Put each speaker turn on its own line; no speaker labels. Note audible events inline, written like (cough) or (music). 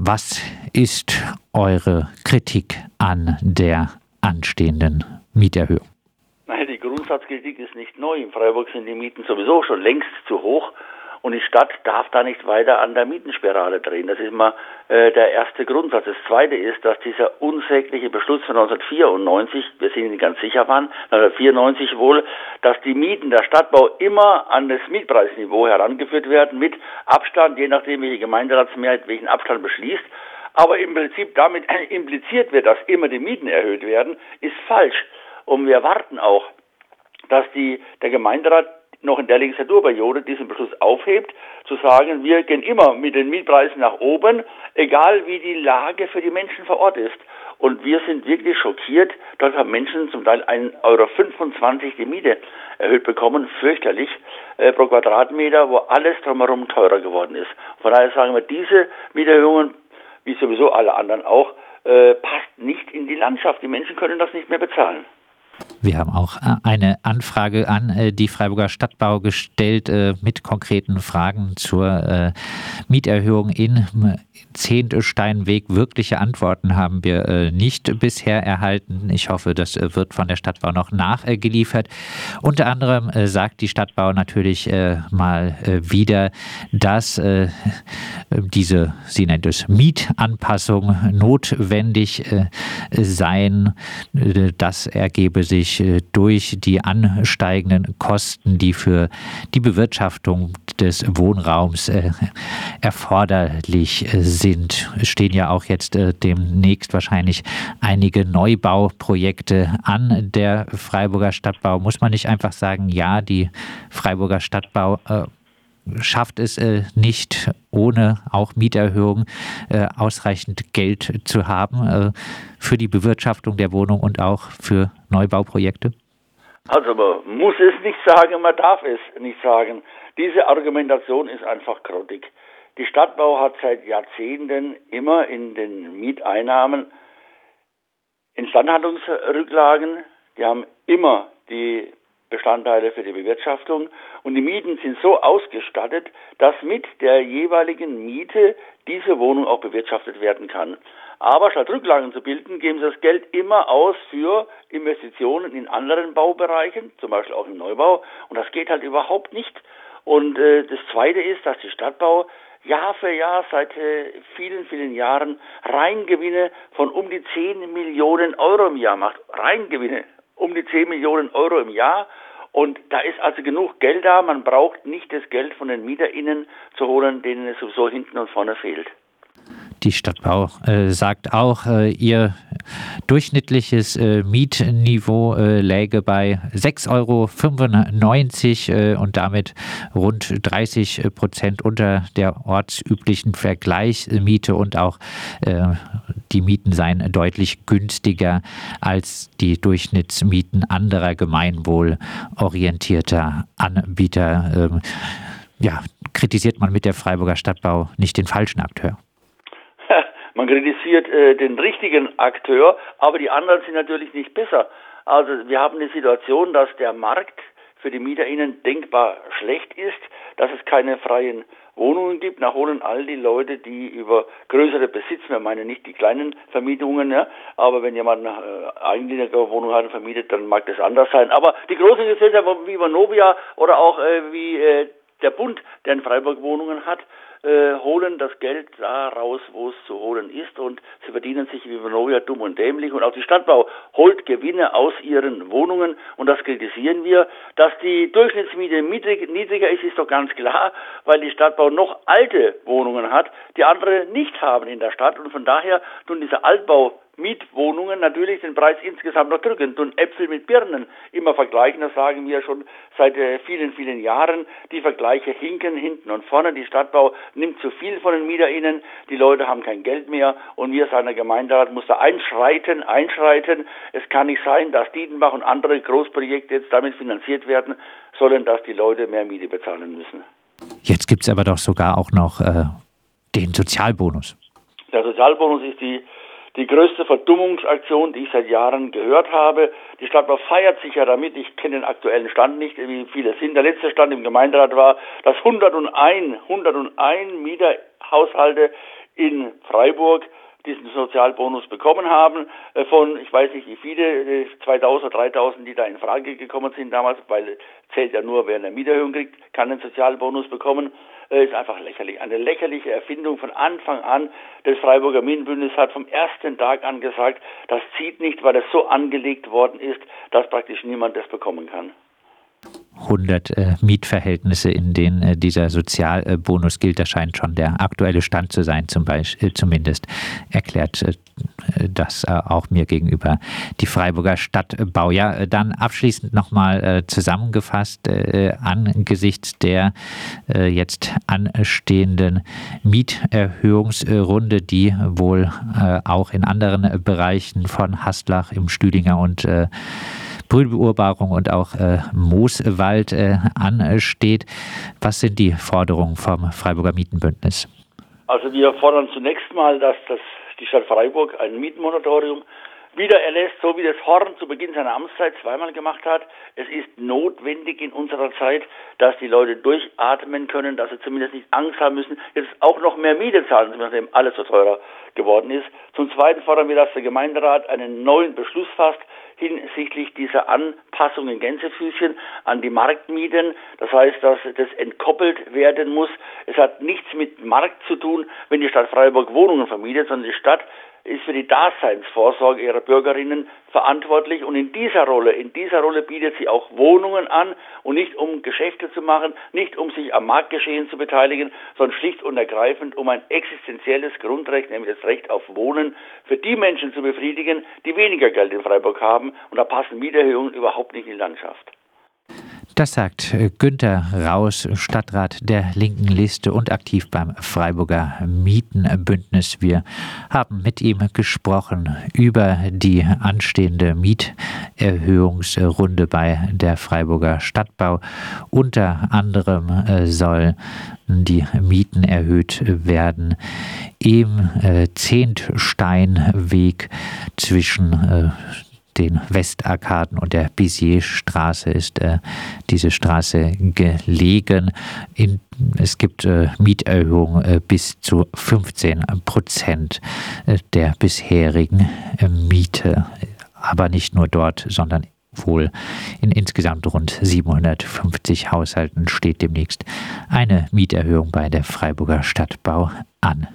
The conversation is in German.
Was ist eure Kritik an der anstehenden Mieterhöhung?
Nein, die Grundsatzkritik ist nicht neu. In Freiburg sind die Mieten sowieso schon längst zu hoch. Und die Stadt darf da nicht weiter an der Mietenspirale drehen. Das ist mal äh, der erste Grundsatz. Das zweite ist, dass dieser unsägliche Beschluss von 1994, wir sind nicht ganz sicher wann, 1994 wohl, dass die Mieten der Stadtbau immer an das Mietpreisniveau herangeführt werden, mit Abstand, je nachdem, welche Gemeinderatsmehrheit welchen Abstand beschließt. Aber im Prinzip damit (laughs) impliziert wird, dass immer die Mieten erhöht werden, ist falsch. Und wir erwarten auch, dass die, der Gemeinderat noch in der Legislaturperiode diesen Beschluss aufhebt, zu sagen, wir gehen immer mit den Mietpreisen nach oben, egal wie die Lage für die Menschen vor Ort ist. Und wir sind wirklich schockiert. Dort haben Menschen zum Teil 1,25 Euro die Miete erhöht bekommen, fürchterlich, äh, pro Quadratmeter, wo alles drumherum teurer geworden ist. Von daher sagen wir, diese Mieterhöhungen, wie sowieso alle anderen auch, äh, passt nicht in die Landschaft. Die Menschen können das nicht mehr bezahlen.
Wir haben auch äh, eine Anfrage an äh, die Freiburger Stadtbau gestellt äh, mit konkreten Fragen zur Mieterhöhung in Zehntsteinweg. Wirkliche Antworten haben wir nicht bisher erhalten. Ich hoffe, das wird von der Stadtbau noch nachgeliefert. Unter anderem sagt die Stadtbau natürlich mal wieder, dass diese, sie nennt es Mietanpassung, notwendig seien. Das ergebe sich äh, durch die ansteigenden Kosten, die für die Bewirtschaftung des Wohnraums äh, erforderlich äh, sind. Stehen ja auch jetzt demnächst wahrscheinlich einige Neubauprojekte an der Freiburger Stadtbau. Muss man nicht einfach sagen, ja, die Freiburger Stadtbau schafft es äh, nicht, ohne auch Mieterhöhungen äh, ausreichend Geld zu haben äh, für die Bewirtschaftung der Wohnung und auch für Neubauprojekte?
Also man muss es nicht sagen, man darf es nicht sagen. Diese Argumentation ist einfach grottig. Die Stadtbau hat seit Jahrzehnten immer in den Mieteinnahmen Instandhaltungsrücklagen, die haben immer die Bestandteile für die Bewirtschaftung und die Mieten sind so ausgestattet, dass mit der jeweiligen Miete diese Wohnung auch bewirtschaftet werden kann. Aber statt Rücklagen zu bilden, geben sie das Geld immer aus für Investitionen in anderen Baubereichen, zum Beispiel auch im Neubau. Und das geht halt überhaupt nicht. Und äh, das Zweite ist, dass die Stadtbau Jahr für Jahr seit äh, vielen, vielen Jahren Reingewinne von um die 10 Millionen Euro im Jahr macht. Reingewinne um die 10 Millionen Euro im Jahr. Und da ist also genug Geld da. Man braucht nicht das Geld von den MieterInnen zu holen, denen es sowieso hinten und vorne fehlt.
Die Stadtbau äh, sagt auch, äh, durchschnittliches äh, Mietniveau äh, läge bei 6,95 Euro äh, und damit rund 30 Prozent unter der ortsüblichen Vergleichsmiete und auch äh, die Mieten seien deutlich günstiger als die Durchschnittsmieten anderer gemeinwohlorientierter Anbieter. Ähm, ja, kritisiert man mit der Freiburger Stadtbau nicht den falschen Akteur?
Man kritisiert äh, den richtigen Akteur, aber die anderen sind natürlich nicht besser. Also wir haben eine Situation, dass der Markt für die MieterInnen denkbar schlecht ist, dass es keine freien Wohnungen gibt. Nach holen all die Leute, die über größere Besitz, wir meinen nicht die kleinen Vermietungen, ja, aber wenn jemand eine äh, eigene Wohnung hat und vermietet, dann mag das anders sein. Aber die großen Gesellschaften wie Vonovia oder auch äh, wie äh, der Bund, der in Freiburg Wohnungen hat, äh, holen das Geld da raus, wo es zu holen ist. Und sie verdienen sich wie Vonovia dumm und dämlich. Und auch die Stadtbau holt Gewinne aus ihren Wohnungen. Und das kritisieren wir. Dass die Durchschnittsmiete niedrig, niedriger ist, ist doch ganz klar, weil die Stadtbau noch alte Wohnungen hat, die andere nicht haben in der Stadt. Und von daher tun diese Altbau Mietwohnungen natürlich den Preis insgesamt noch drücken und Äpfel mit Birnen immer vergleichen. Das sagen wir schon seit äh, vielen, vielen Jahren. Die Vergleiche hinken hinten und vorne. Die Stadtbau nimmt zu viel von den MieterInnen. Die Leute haben kein Geld mehr und wir, seiner Gemeinderat, muss da einschreiten, einschreiten. Es kann nicht sein, dass Dietenbach und andere Großprojekte jetzt damit finanziert werden sollen, dass die Leute mehr Miete bezahlen müssen.
Jetzt gibt es aber doch sogar auch noch äh, den Sozialbonus.
Der Sozialbonus ist die die größte Verdummungsaktion, die ich seit Jahren gehört habe. Die Stadt feiert sich ja damit. Ich kenne den aktuellen Stand nicht, wie viele sind. Der letzte Stand im Gemeinderat war, dass 101, 101 Mieterhaushalte in Freiburg diesen Sozialbonus bekommen haben. Äh, von, ich weiß nicht wie viele, 2000, äh, 3000, die da in Frage gekommen sind damals, weil zählt ja nur, wer eine Mieterhöhung kriegt, kann einen Sozialbonus bekommen, ist einfach lächerlich. Eine lächerliche Erfindung von Anfang an. Das Freiburger Mietenbündnis hat vom ersten Tag an gesagt, das zieht nicht, weil es so angelegt worden ist, dass praktisch niemand das bekommen kann.
100 äh, Mietverhältnisse, in denen äh, dieser Sozialbonus gilt. Das scheint schon der aktuelle Stand zu sein, zum Beispiel, äh, zumindest erklärt äh, das äh, auch mir gegenüber die Freiburger Stadtbau. Ja, dann abschließend nochmal zusammengefasst angesichts der jetzt anstehenden Mieterhöhungsrunde, die wohl auch in anderen Bereichen von Haslach im Stüdinger und Brühlbeurbarung und auch äh, Mooswald äh, ansteht. Was sind die Forderungen vom Freiburger Mietenbündnis?
Also wir fordern zunächst mal, dass das, die Stadt Freiburg ein Mietenmoratorium wieder erlässt, so wie das Horn zu Beginn seiner Amtszeit zweimal gemacht hat. Es ist notwendig in unserer Zeit, dass die Leute durchatmen können, dass sie zumindest nicht Angst haben müssen, jetzt auch noch mehr Miete zahlen, nachdem alles so teurer geworden ist. Zum Zweiten fordern wir, dass der Gemeinderat einen neuen Beschluss fasst, hinsichtlich dieser Anpassung in Gänsefüßchen an die Marktmieten. Das heißt, dass das entkoppelt werden muss. Es hat nichts mit Markt zu tun, wenn die Stadt Freiburg Wohnungen vermietet, sondern die Stadt ist für die Daseinsvorsorge ihrer Bürgerinnen verantwortlich und in dieser Rolle, in dieser Rolle bietet sie auch Wohnungen an und nicht um Geschäfte zu machen, nicht um sich am Marktgeschehen zu beteiligen, sondern schlicht und ergreifend um ein existenzielles Grundrecht, nämlich das Recht auf Wohnen, für die Menschen zu befriedigen, die weniger Geld in Freiburg haben und da passen Mieterhöhungen überhaupt nicht in die Landschaft.
Das sagt äh, Günter Raus, Stadtrat der linken Liste und aktiv beim Freiburger Mietenbündnis. Wir haben mit ihm gesprochen über die anstehende Mieterhöhungsrunde bei der Freiburger Stadtbau. Unter anderem äh, soll die Mieten erhöht werden im äh, Zehntsteinweg zwischen den Westarkaden und der Bizierstraße ist äh, diese Straße gelegen. In, es gibt äh, Mieterhöhungen äh, bis zu 15 Prozent äh, der bisherigen äh, Miete. Aber nicht nur dort, sondern wohl in insgesamt rund 750 Haushalten steht demnächst eine Mieterhöhung bei der Freiburger Stadtbau an.